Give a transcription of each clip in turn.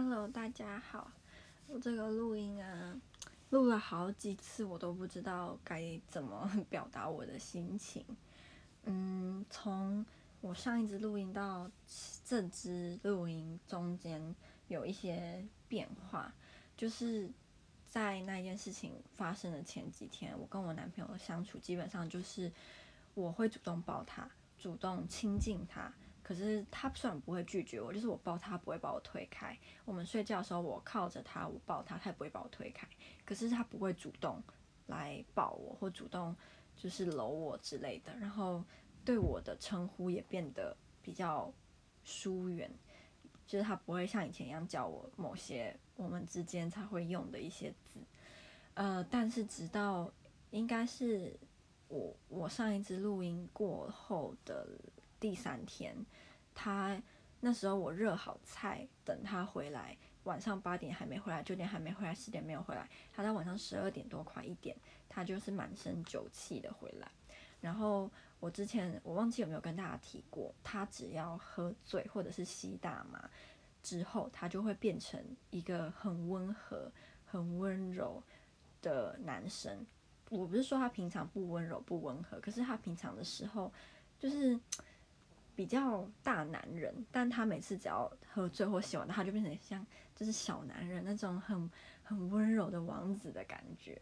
Hello，大家好。我这个录音啊，录了好几次，我都不知道该怎么 表达我的心情。嗯，从我上一支录音到这支录音中间有一些变化，就是在那件事情发生的前几天，我跟我男朋友相处基本上就是我会主动抱他，主动亲近他。可是他虽然不会拒绝我，就是我抱他，不会把我推开。我们睡觉的时候，我靠着他，我抱他，他也不会把我推开。可是他不会主动来抱我，或主动就是搂我之类的。然后对我的称呼也变得比较疏远，就是他不会像以前一样叫我某些我们之间才会用的一些字。呃，但是直到应该是我我上一次录音过后的。第三天，他那时候我热好菜等他回来，晚上八点还没回来，九点还没回来，十点没有回来，他到晚上十二点多快一点，他就是满身酒气的回来。然后我之前我忘记有没有跟大家提过，他只要喝醉或者是吸大麻之后，他就会变成一个很温和、很温柔的男生。我不是说他平常不温柔不温和，可是他平常的时候就是。比较大男人，但他每次只要喝醉或喜欢他，就变成像就是小男人那种很很温柔的王子的感觉。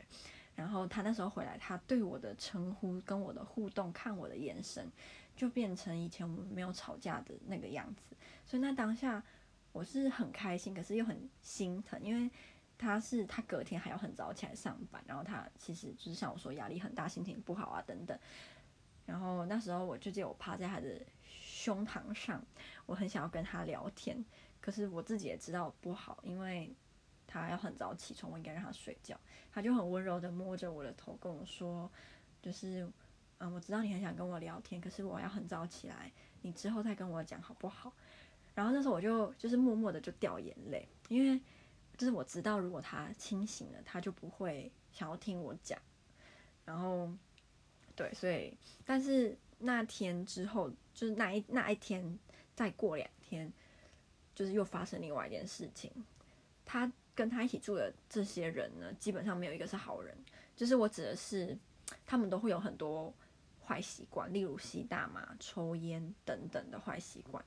然后他那时候回来，他对我的称呼跟我的互动，看我的眼神，就变成以前我们没有吵架的那个样子。所以那当下我是很开心，可是又很心疼，因为他是他隔天还要很早起来上班，然后他其实就是像我说压力很大，心情不好啊等等。然后那时候我就记得我趴在他的。胸膛上，我很想要跟他聊天，可是我自己也知道不好，因为他要很早起床，我应该让他睡觉。他就很温柔的摸着我的头跟我说，就是，嗯，我知道你很想跟我聊天，可是我要很早起来，你之后再跟我讲好不好？然后那时候我就就是默默的就掉眼泪，因为就是我知道如果他清醒了，他就不会想要听我讲。然后，对，所以，但是。那天之后，就是那一那一天，再过两天，就是又发生另外一件事情。他跟他一起住的这些人呢，基本上没有一个是好人。就是我指的是，他们都会有很多坏习惯，例如吸大麻、抽烟等等的坏习惯。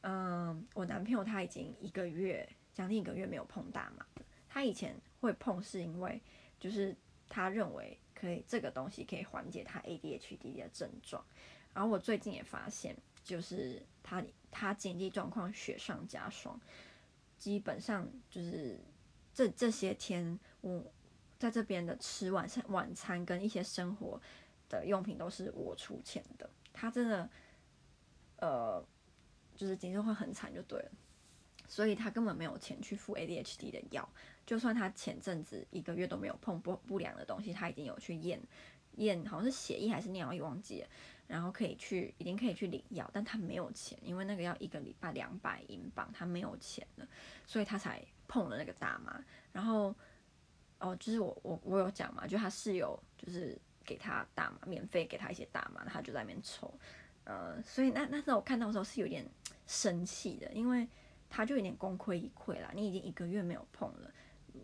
嗯，我男朋友他已经一个月，将近一个月没有碰大麻。他以前会碰，是因为就是他认为。可以，这个东西可以缓解他 ADHD 的症状。然后我最近也发现，就是他他经济状况雪上加霜，基本上就是这这些天我在这边的吃晚餐晚餐跟一些生活的用品都是我出钱的。他真的呃，就是经济会很惨就对了。所以他根本没有钱去付 ADHD 的药，就算他前阵子一个月都没有碰不不良的东西，他已经有去验验，好像是血液还是尿液忘记了，然后可以去，已经可以去领药，但他没有钱，因为那个要一个礼拜两百英镑，他没有钱了，所以他才碰了那个大麻。然后哦，就是我我我有讲嘛，就他室友就是给他大麻，免费给他一些大麻，他就在那边抽，呃，所以那那时候我看到的时候是有点生气的，因为。他就有点功亏一篑啦，你已经一个月没有碰了，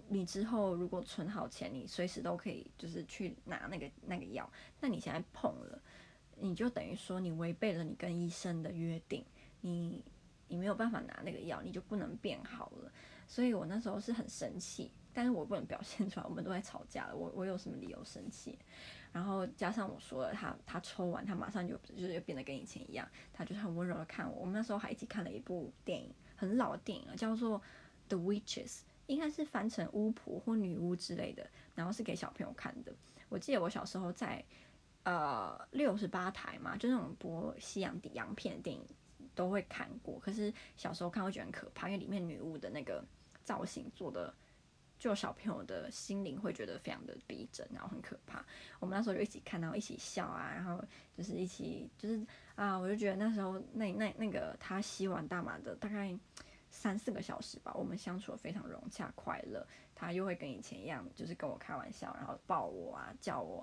你之后如果存好钱，你随时都可以就是去拿那个那个药。那你现在碰了，你就等于说你违背了你跟医生的约定，你你没有办法拿那个药，你就不能变好了。所以我那时候是很生气，但是我不能表现出来，我们都在吵架了，我我有什么理由生气？然后加上我说了，他他抽完，他马上就就是变得跟以前一样，他就是很温柔的看我。我们那时候还一起看了一部电影。很老的电影叫做《The Witches》，应该是翻成巫婆或女巫之类的，然后是给小朋友看的。我记得我小时候在呃六十八台嘛，就那种播西洋底洋片电影都会看过。可是小时候看会觉得很可怕，因为里面女巫的那个造型做的，就小朋友的心灵会觉得非常的逼真，然后很可怕。我们那时候就一起看，然后一起笑啊，然后就是一起就是。啊，我就觉得那时候那那那个他吸完大麻的大概三四个小时吧，我们相处非常融洽快乐。他又会跟以前一样，就是跟我开玩笑，然后抱我啊，叫我，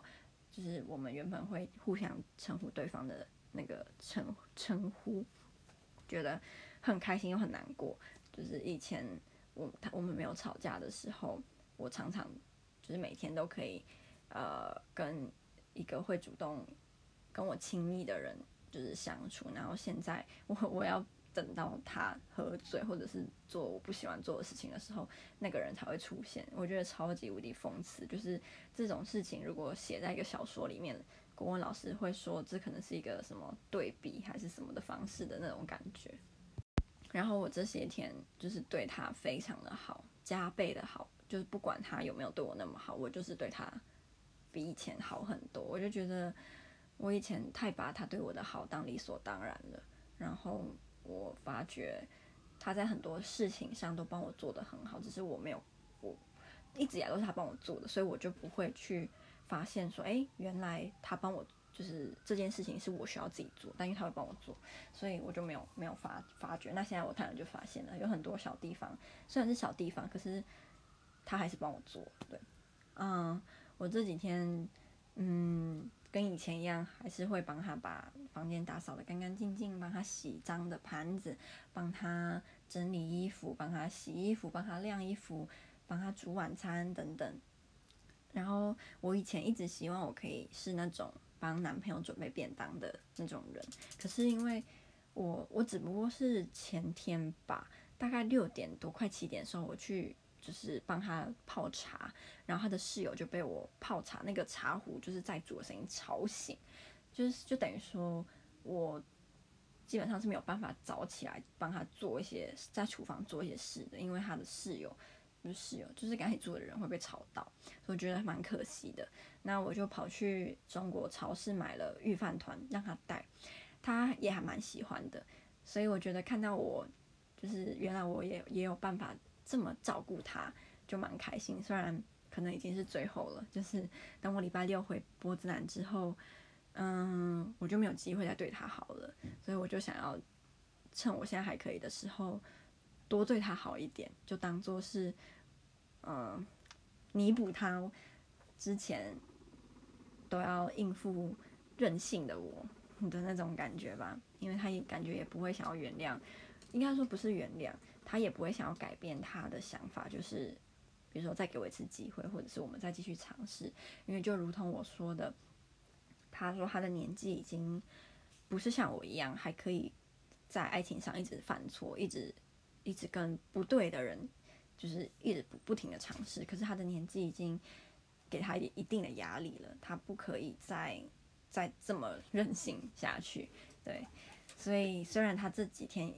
就是我们原本会互相称呼对方的那个称称呼，觉得很开心又很难过。就是以前我他我们没有吵架的时候，我常常就是每天都可以呃跟一个会主动跟我亲密的人就是相处，然后现在我我要。等到他喝醉，或者是做我不喜欢做的事情的时候，那个人才会出现。我觉得超级无敌讽刺，就是这种事情如果写在一个小说里面，国文老师会说这可能是一个什么对比还是什么的方式的那种感觉。然后我这些天就是对他非常的好，加倍的好，就是不管他有没有对我那么好，我就是对他比以前好很多。我就觉得我以前太把他对我的好当理所当然了，然后。我发觉他在很多事情上都帮我做得很好，只是我没有，我一直以来都是他帮我做的，所以我就不会去发现说，哎，原来他帮我就是这件事情是我需要自己做，但因为他会帮我做，所以我就没有没有发发觉。那现在我突然就发现了，有很多小地方，虽然是小地方，可是他还是帮我做。对，嗯，我这几天，嗯。跟以前一样，还是会帮他把房间打扫得干干净净，帮他洗脏的盘子，帮他整理衣服，帮他洗衣服，帮他晾衣服，帮他煮晚餐等等。然后我以前一直希望我可以是那种帮男朋友准备便当的那种人，可是因为我我只不过是前天吧，大概六点多快七点的时候我去。就是帮他泡茶，然后他的室友就被我泡茶那个茶壶就是在煮的声音吵醒，就是就等于说我基本上是没有办法早起来帮他做一些在厨房做一些事的，因为他的室友不是室友，就是跟他一起住的人会被吵到，所以我觉得蛮可惜的。那我就跑去中国超市买了御饭团让他带，他也还蛮喜欢的，所以我觉得看到我就是原来我也也有办法。这么照顾他，就蛮开心。虽然可能已经是最后了，就是等我礼拜六回波兹兰之后，嗯，我就没有机会再对他好了。所以我就想要趁我现在还可以的时候，多对他好一点，就当做是，嗯，弥补他之前都要应付任性的我的那种感觉吧。因为他也感觉也不会想要原谅，应该说不是原谅。他也不会想要改变他的想法，就是比如说再给我一次机会，或者是我们再继续尝试。因为就如同我说的，他说他的年纪已经不是像我一样还可以在爱情上一直犯错，一直一直跟不对的人就是一直不不停的尝试。可是他的年纪已经给他一一定的压力了，他不可以再再这么任性下去。对，所以虽然他这几天。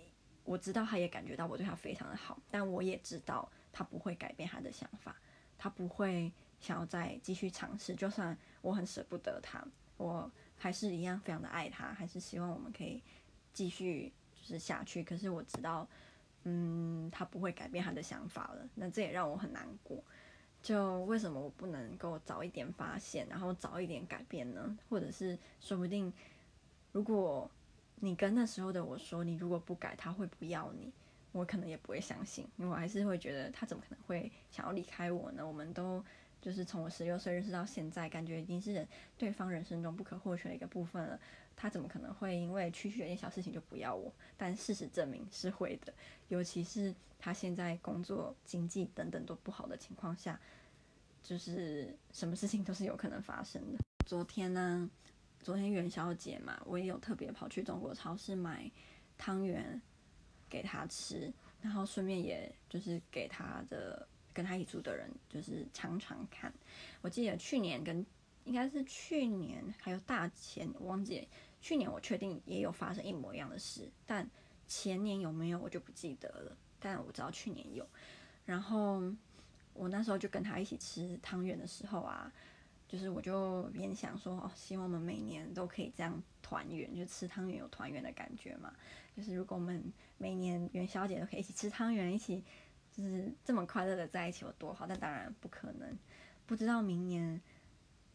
我知道他也感觉到我对他非常的好，但我也知道他不会改变他的想法，他不会想要再继续尝试。就算我很舍不得他，我还是一样非常的爱他，还是希望我们可以继续就是下去。可是我知道，嗯，他不会改变他的想法了。那这也让我很难过。就为什么我不能够早一点发现，然后早一点改变呢？或者是说不定，如果。你跟那时候的我说，你如果不改，他会不要你，我可能也不会相信，因为我还是会觉得他怎么可能会想要离开我呢？我们都就是从我十六岁认识到现在，感觉已经是对方人生中不可或缺的一个部分了。他怎么可能会因为区区一点小事情就不要我？但事实证明是会的，尤其是他现在工作、经济等等都不好的情况下，就是什么事情都是有可能发生的。昨天呢？昨天元宵节嘛，我也有特别跑去中国超市买汤圆给他吃，然后顺便也就是给他的跟他一起住的人就是常常看。我记得去年跟应该是去年还有大前我忘记，去年我确定也有发生一模一样的事，但前年有没有我就不记得了。但我知道去年有，然后我那时候就跟他一起吃汤圆的时候啊。就是我就联想说，哦，希望我们每年都可以这样团圆，就吃汤圆有团圆的感觉嘛。就是如果我们每年元宵节都可以一起吃汤圆，一起就是这么快乐的在一起有多好。但当然不可能，不知道明年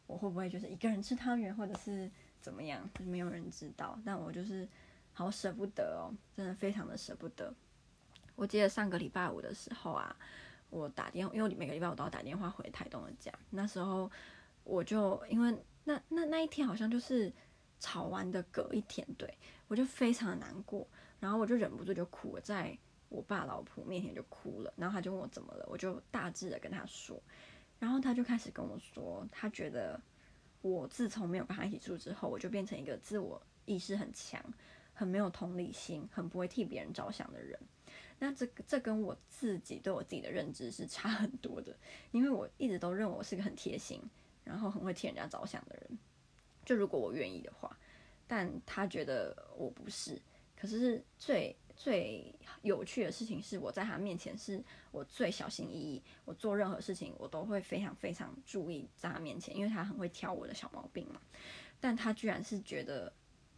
我会不会就是一个人吃汤圆，或者是怎么样，没有人知道。但我就是好舍不得哦，真的非常的舍不得。我记得上个礼拜五的时候啊，我打电话，因为每个礼拜我都要打电话回台东的家，那时候。我就因为那那那一天好像就是吵完的隔一天，对，我就非常的难过，然后我就忍不住就哭了，在我爸老婆面前就哭了，然后他就问我怎么了，我就大致的跟他说，然后他就开始跟我说，他觉得我自从没有跟他一起住之后，我就变成一个自我意识很强、很没有同理心、很不会替别人着想的人。那这这跟我自己对我自己的认知是差很多的，因为我一直都认为我是个很贴心，然后很会替人家着想的人，就如果我愿意的话，但他觉得我不是，可是最。最有趣的事情是，我在他面前是我最小心翼翼，我做任何事情我都会非常非常注意在他面前，因为他很会挑我的小毛病嘛。但他居然是觉得，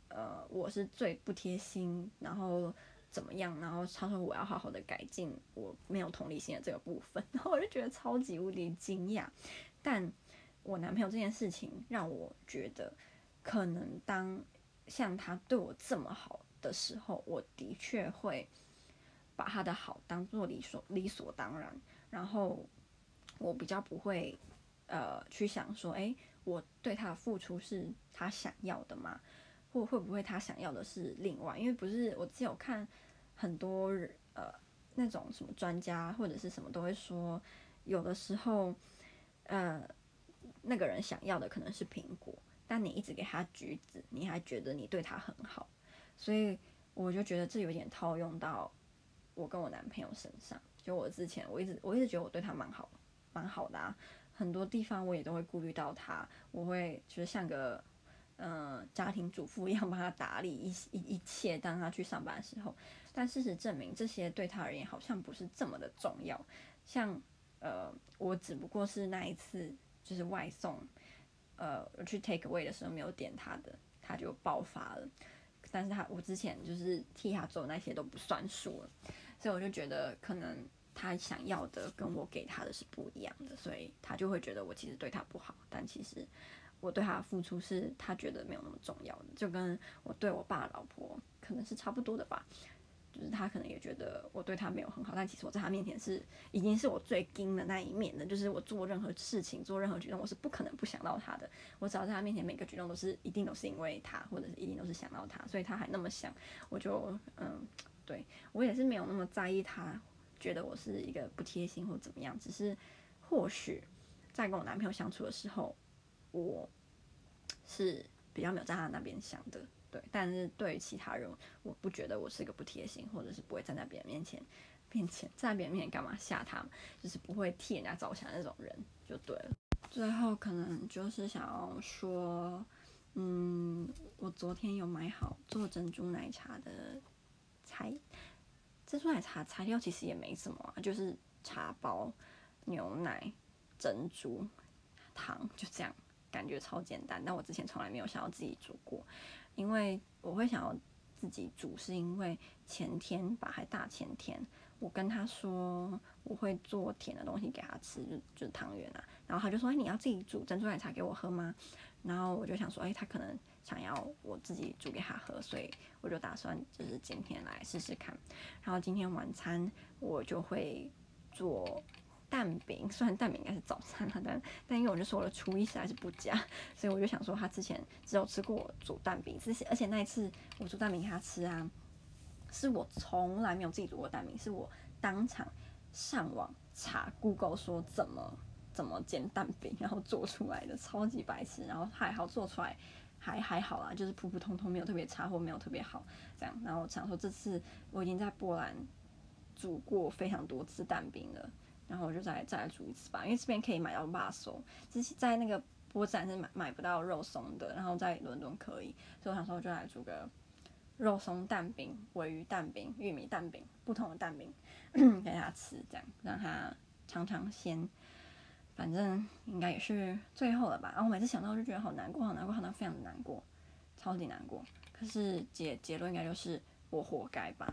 呃，我是最不贴心，然后怎么样，然后他说我要好好的改进我没有同理心的这个部分，然后我就觉得超级无敌惊讶。但我男朋友这件事情让我觉得，可能当像他对我这么好。的时候，我的确会把他的好当做理所理所当然，然后我比较不会呃去想说，诶，我对他的付出是他想要的吗？或会不会他想要的是另外？因为不是我只有看很多呃那种什么专家或者是什么都会说，有的时候呃那个人想要的可能是苹果，但你一直给他橘子，你还觉得你对他很好。所以我就觉得这有点套用到我跟我男朋友身上。就我之前，我一直我一直觉得我对他蛮好，蛮好的啊。很多地方我也都会顾虑到他，我会就是像个嗯、呃、家庭主妇一样帮他打理一一一切，当他去上班的时候。但事实证明，这些对他而言好像不是这么的重要。像呃，我只不过是那一次就是外送，呃，我去 take away 的时候没有点他的，他就爆发了。但是他，我之前就是替他做那些都不算数，所以我就觉得可能他想要的跟我给他的是不一样的，所以他就会觉得我其实对他不好，但其实我对他的付出是他觉得没有那么重要的，就跟我对我爸老婆可能是差不多的吧。就是他可能也觉得我对他没有很好，但其实我在他面前是已经是我最硬的那一面的。就是我做任何事情、做任何举动，我是不可能不想到他的。我只要在他面前，每个举动都是一定都是因为他，或者是一定都是想到他，所以他还那么想，我就嗯，对我也是没有那么在意他，觉得我是一个不贴心或怎么样。只是或许在跟我男朋友相处的时候，我是比较没有在他那边想的。对，但是对于其他人，我不觉得我是一个不贴心，或者是不会站在别人面前，面前站在别人面前干嘛吓他，就是不会替人家着想那种人，就对了。最后可能就是想要说，嗯，我昨天有买好做珍珠奶茶的材，珍珠奶茶材料其实也没什么啊，就是茶包、牛奶、珍珠、糖，就这样，感觉超简单。但我之前从来没有想要自己煮过。因为我会想要自己煮，是因为前天吧，还大前天，我跟他说我会做甜的东西给他吃，就就是汤圆啊。然后他就说：“哎，你要自己煮珍珠奶茶给我喝吗？”然后我就想说：“哎，他可能想要我自己煮给他喝，所以我就打算就是今天来试试看。然后今天晚餐我就会做。”蛋饼，虽然蛋饼应该是早餐了，但但因为我就说我的厨艺实在是不佳，所以我就想说他之前只有吃过我煮蛋饼，之前而且那一次我煮蛋饼给他吃啊，是我从来没有自己煮过蛋饼，是我当场上网查 Google 说怎么怎么煎蛋饼，然后做出来的，超级白痴，然后还好做出来还还好啦，就是普普通通，没有特别差或没有特别好这样，然后我想说这次我已经在波兰煮过非常多次蛋饼了。然后我就再再来煮一次吧，因为这边可以买到肉松，之前在那个波站是买买不到肉松的，然后在伦敦可以，所以我想说我就来煮个肉松蛋饼、鮪鱼蛋饼、玉米蛋饼，不同的蛋饼 给他吃，这样让他尝尝鲜。反正应该也是最后了吧。然后我每次想到就觉得好难过，好难过，好难，非常的难过，超级难过。可是结结论应该就是我活该吧。